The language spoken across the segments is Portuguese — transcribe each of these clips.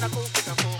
Nakumpika ko.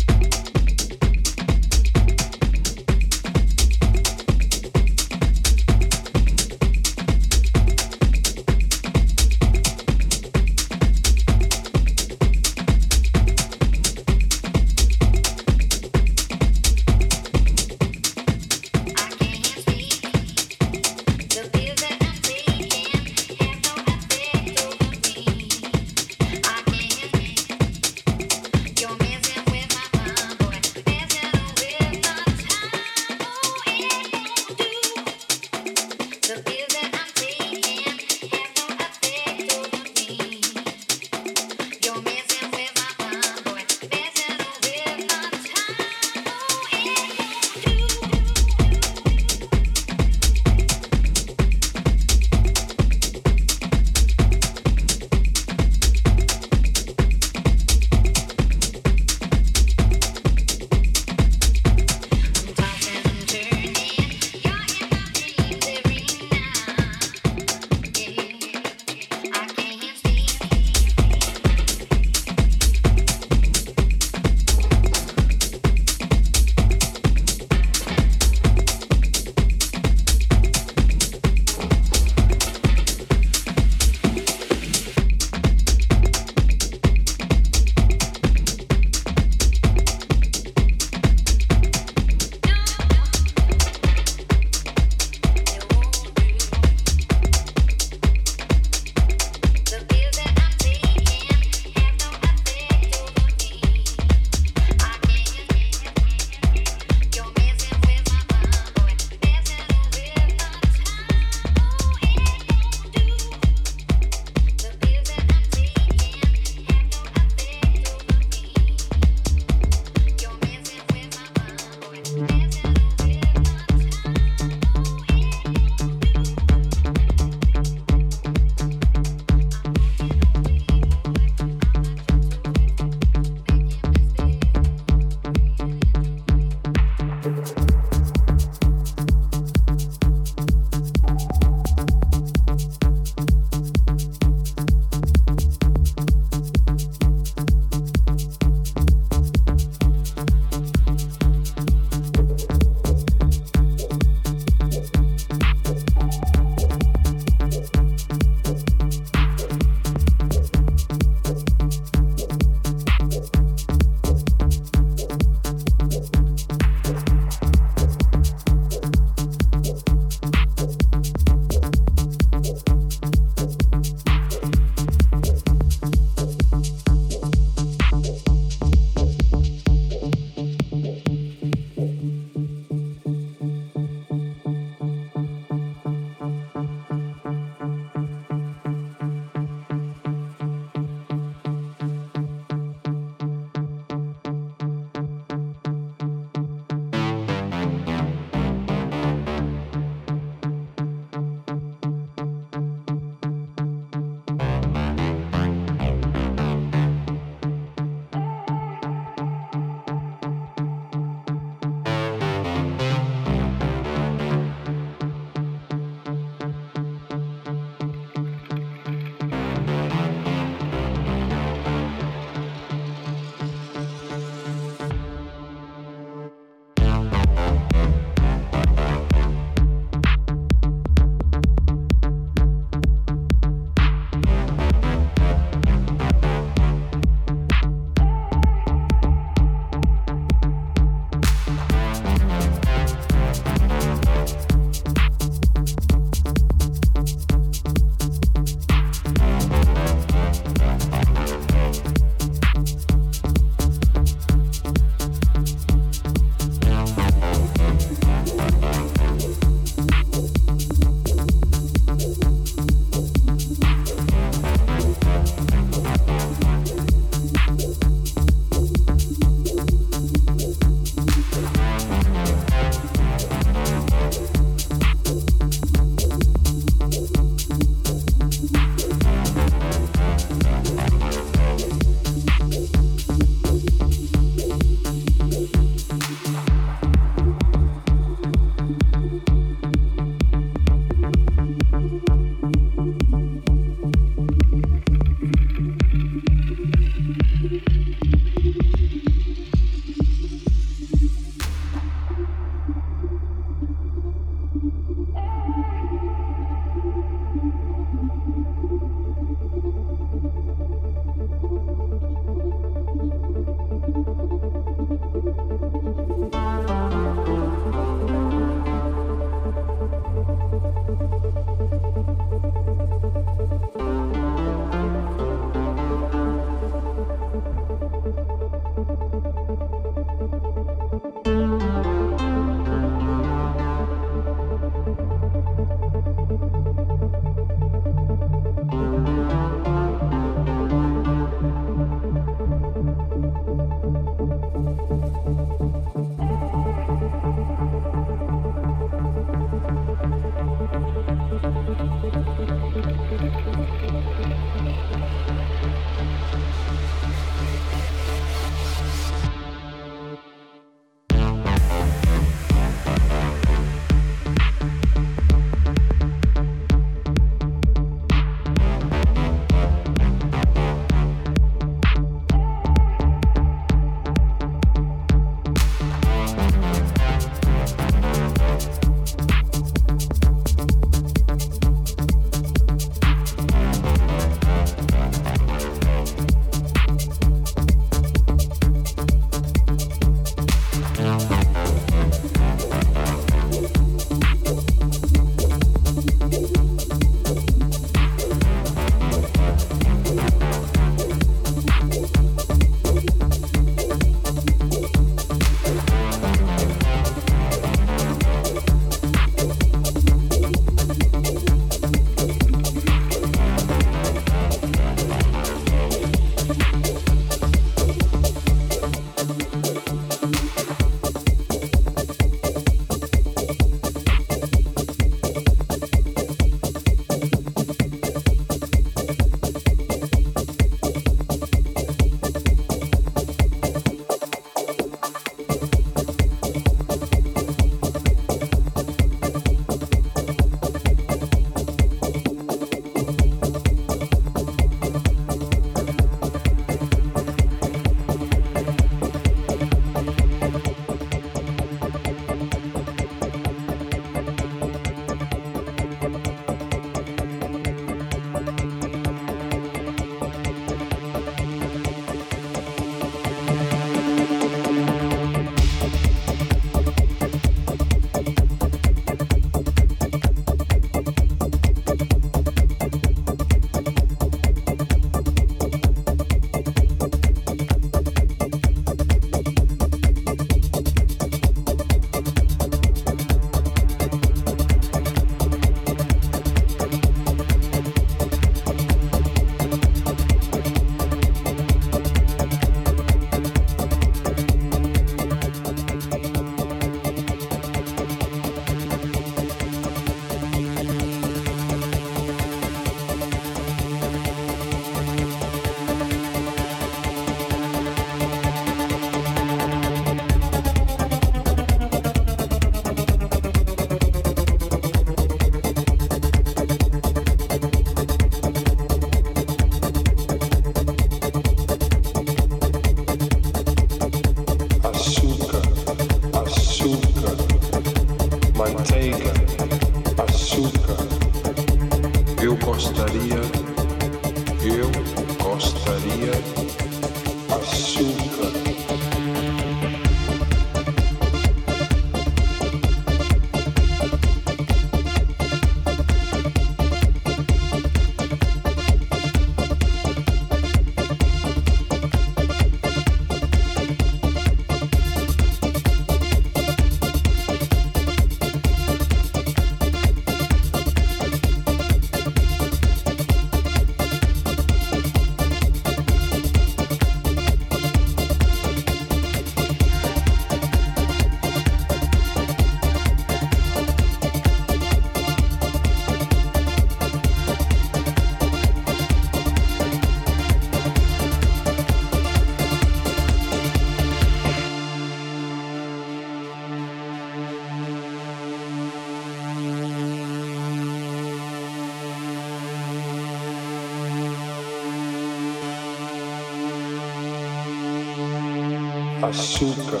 Açúcar,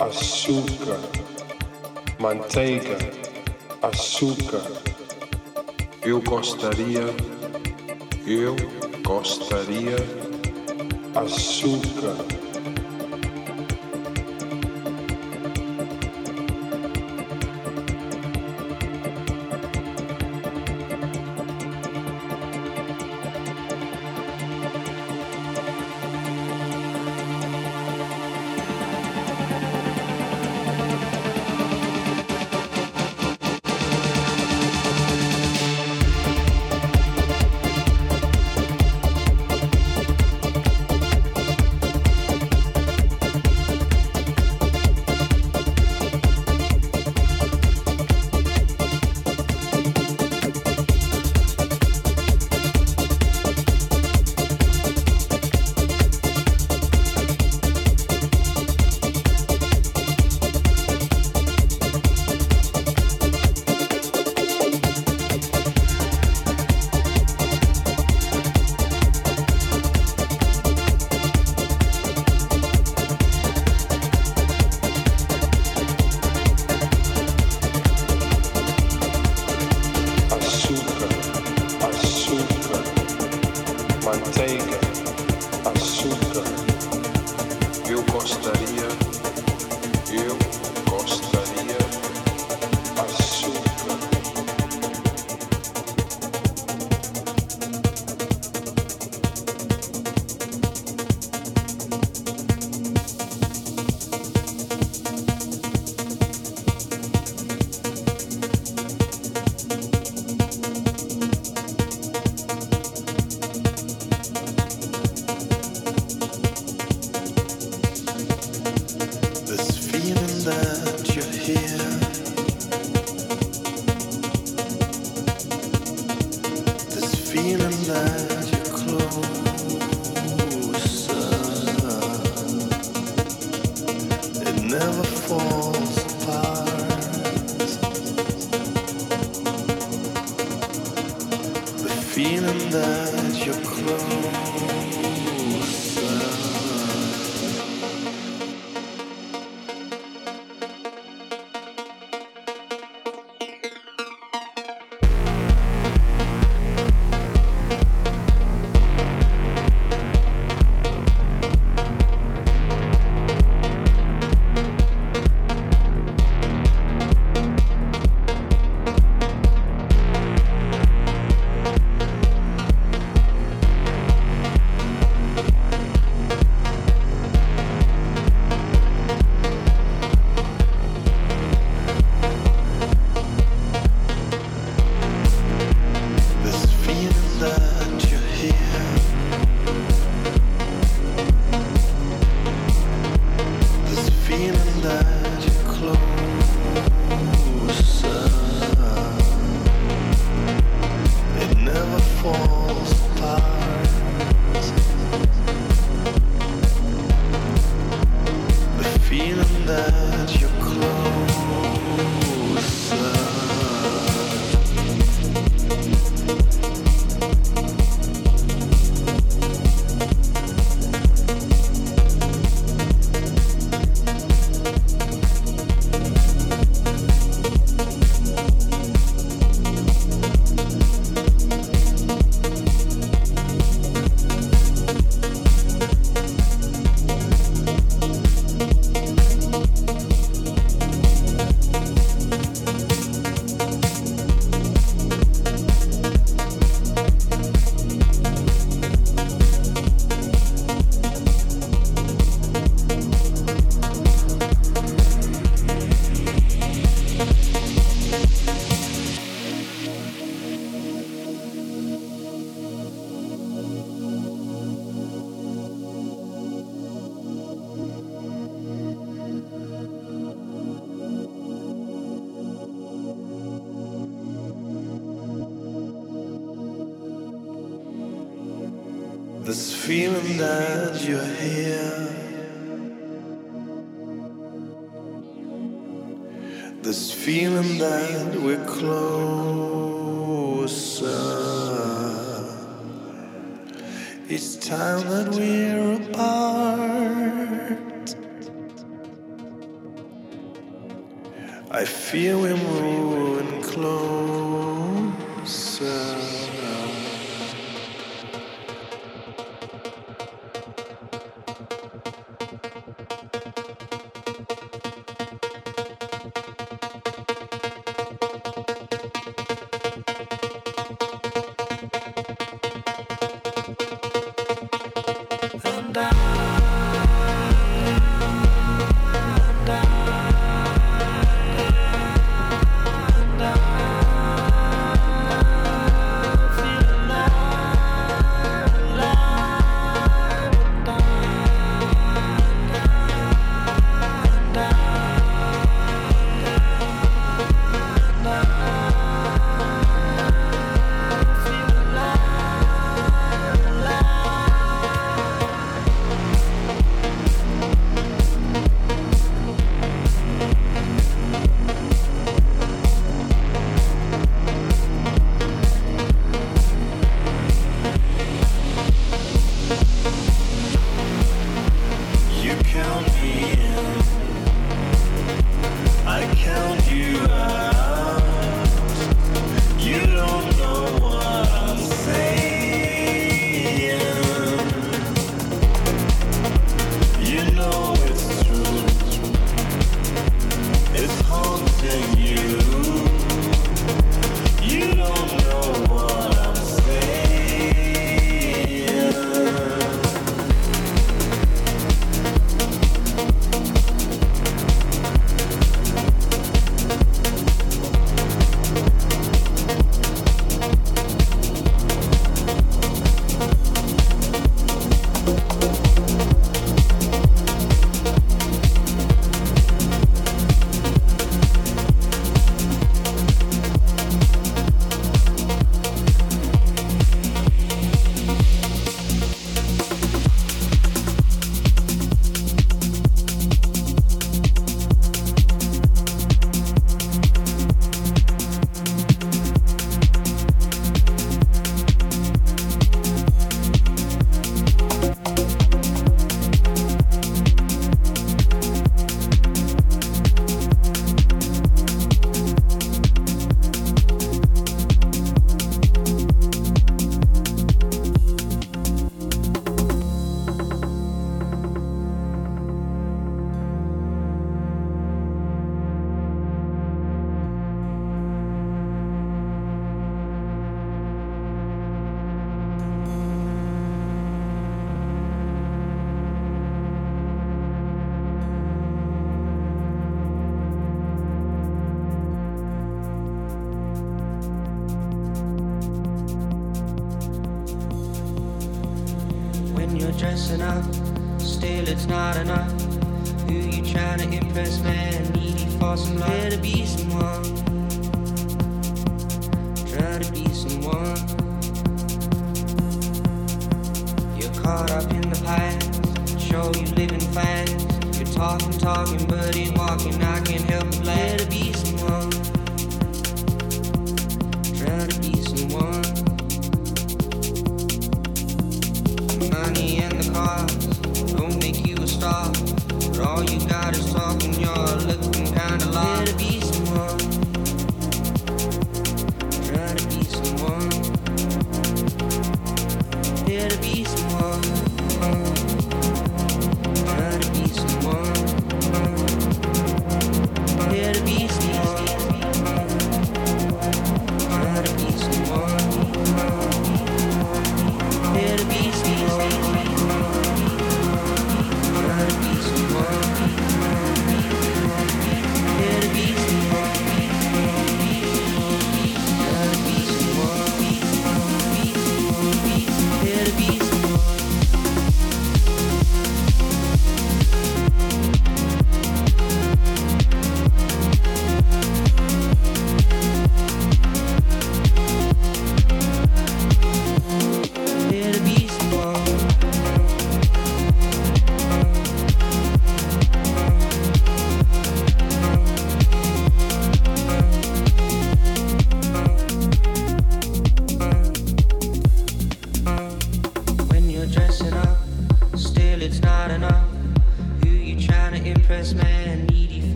açúcar, manteiga, açúcar. Eu gostaria, eu gostaria, açúcar.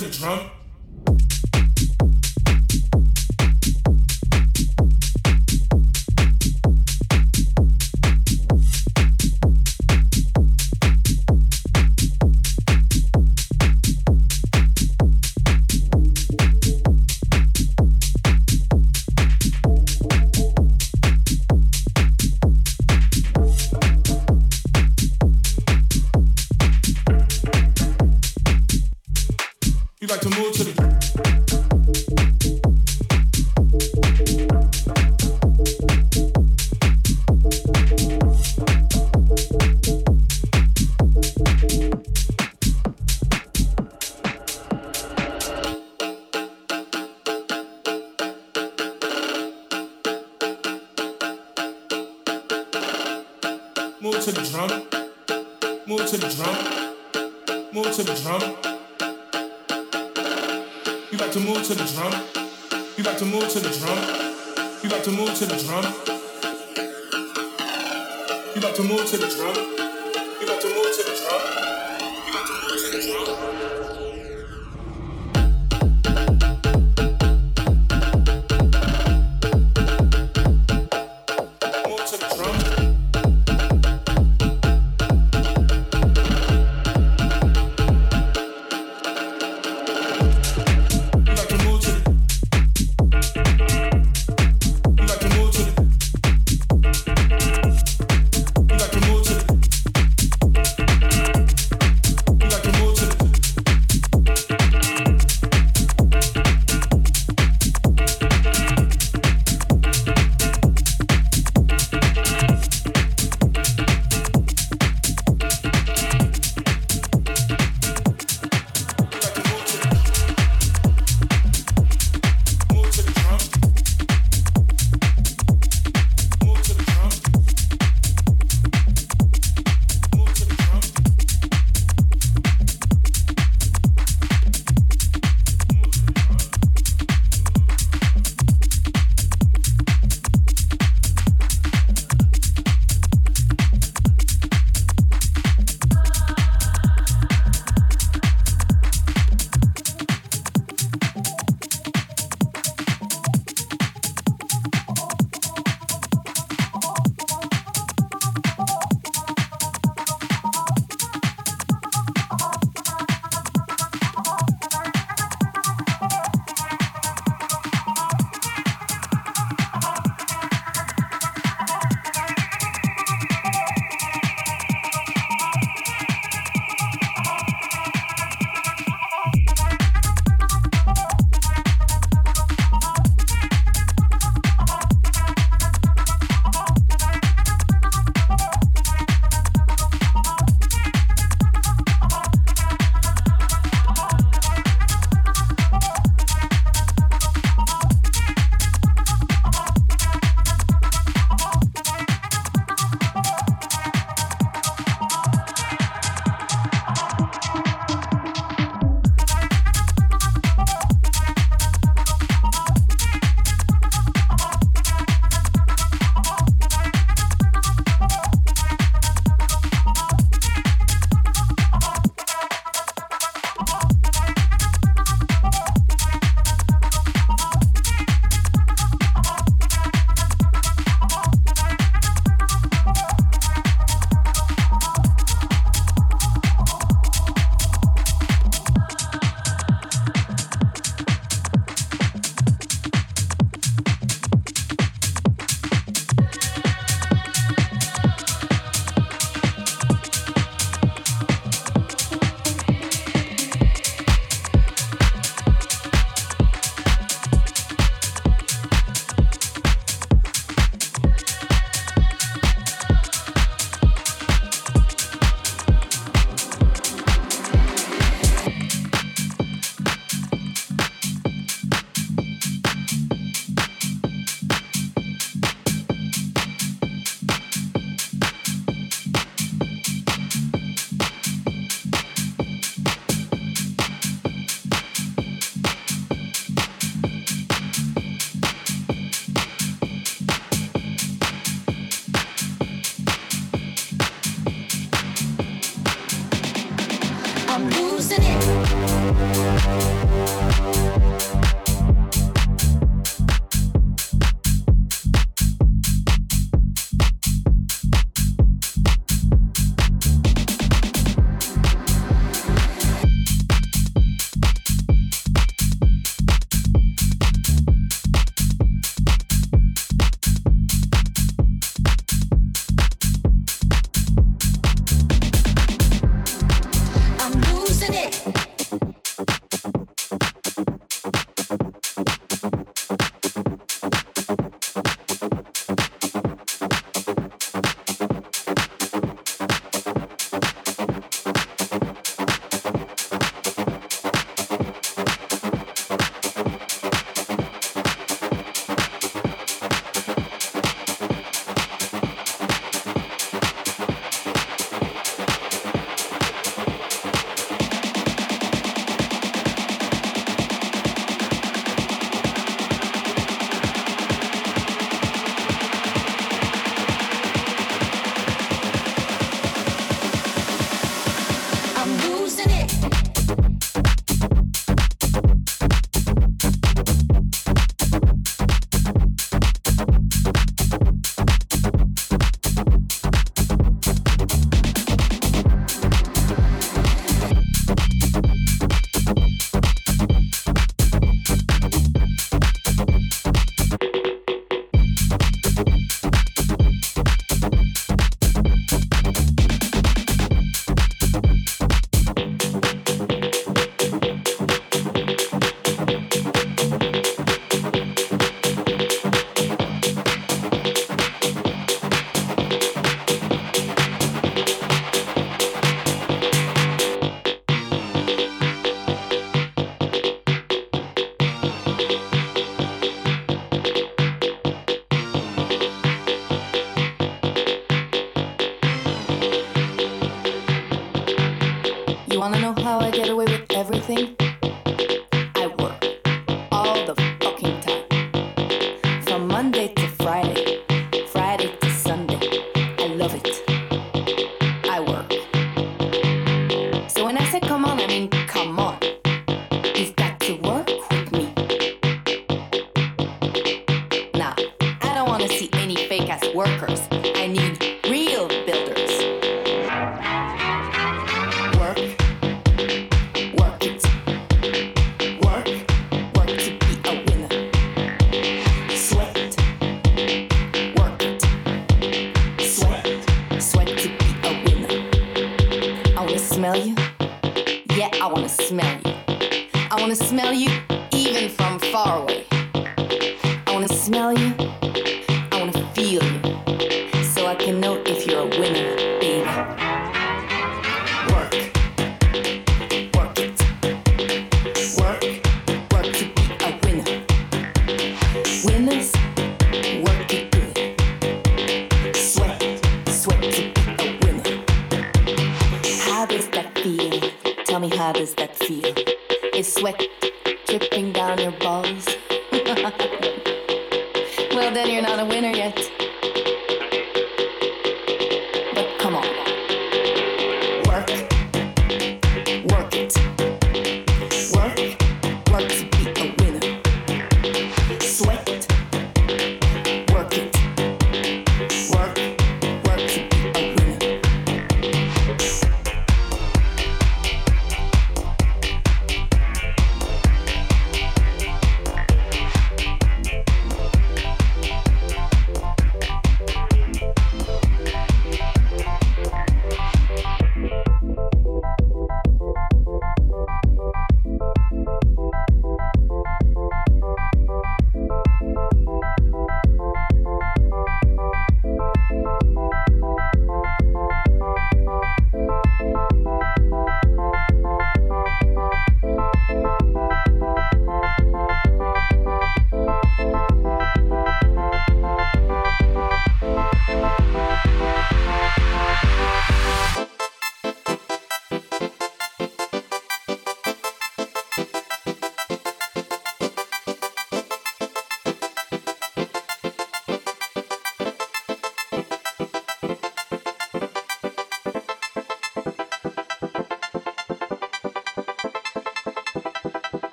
To the drum.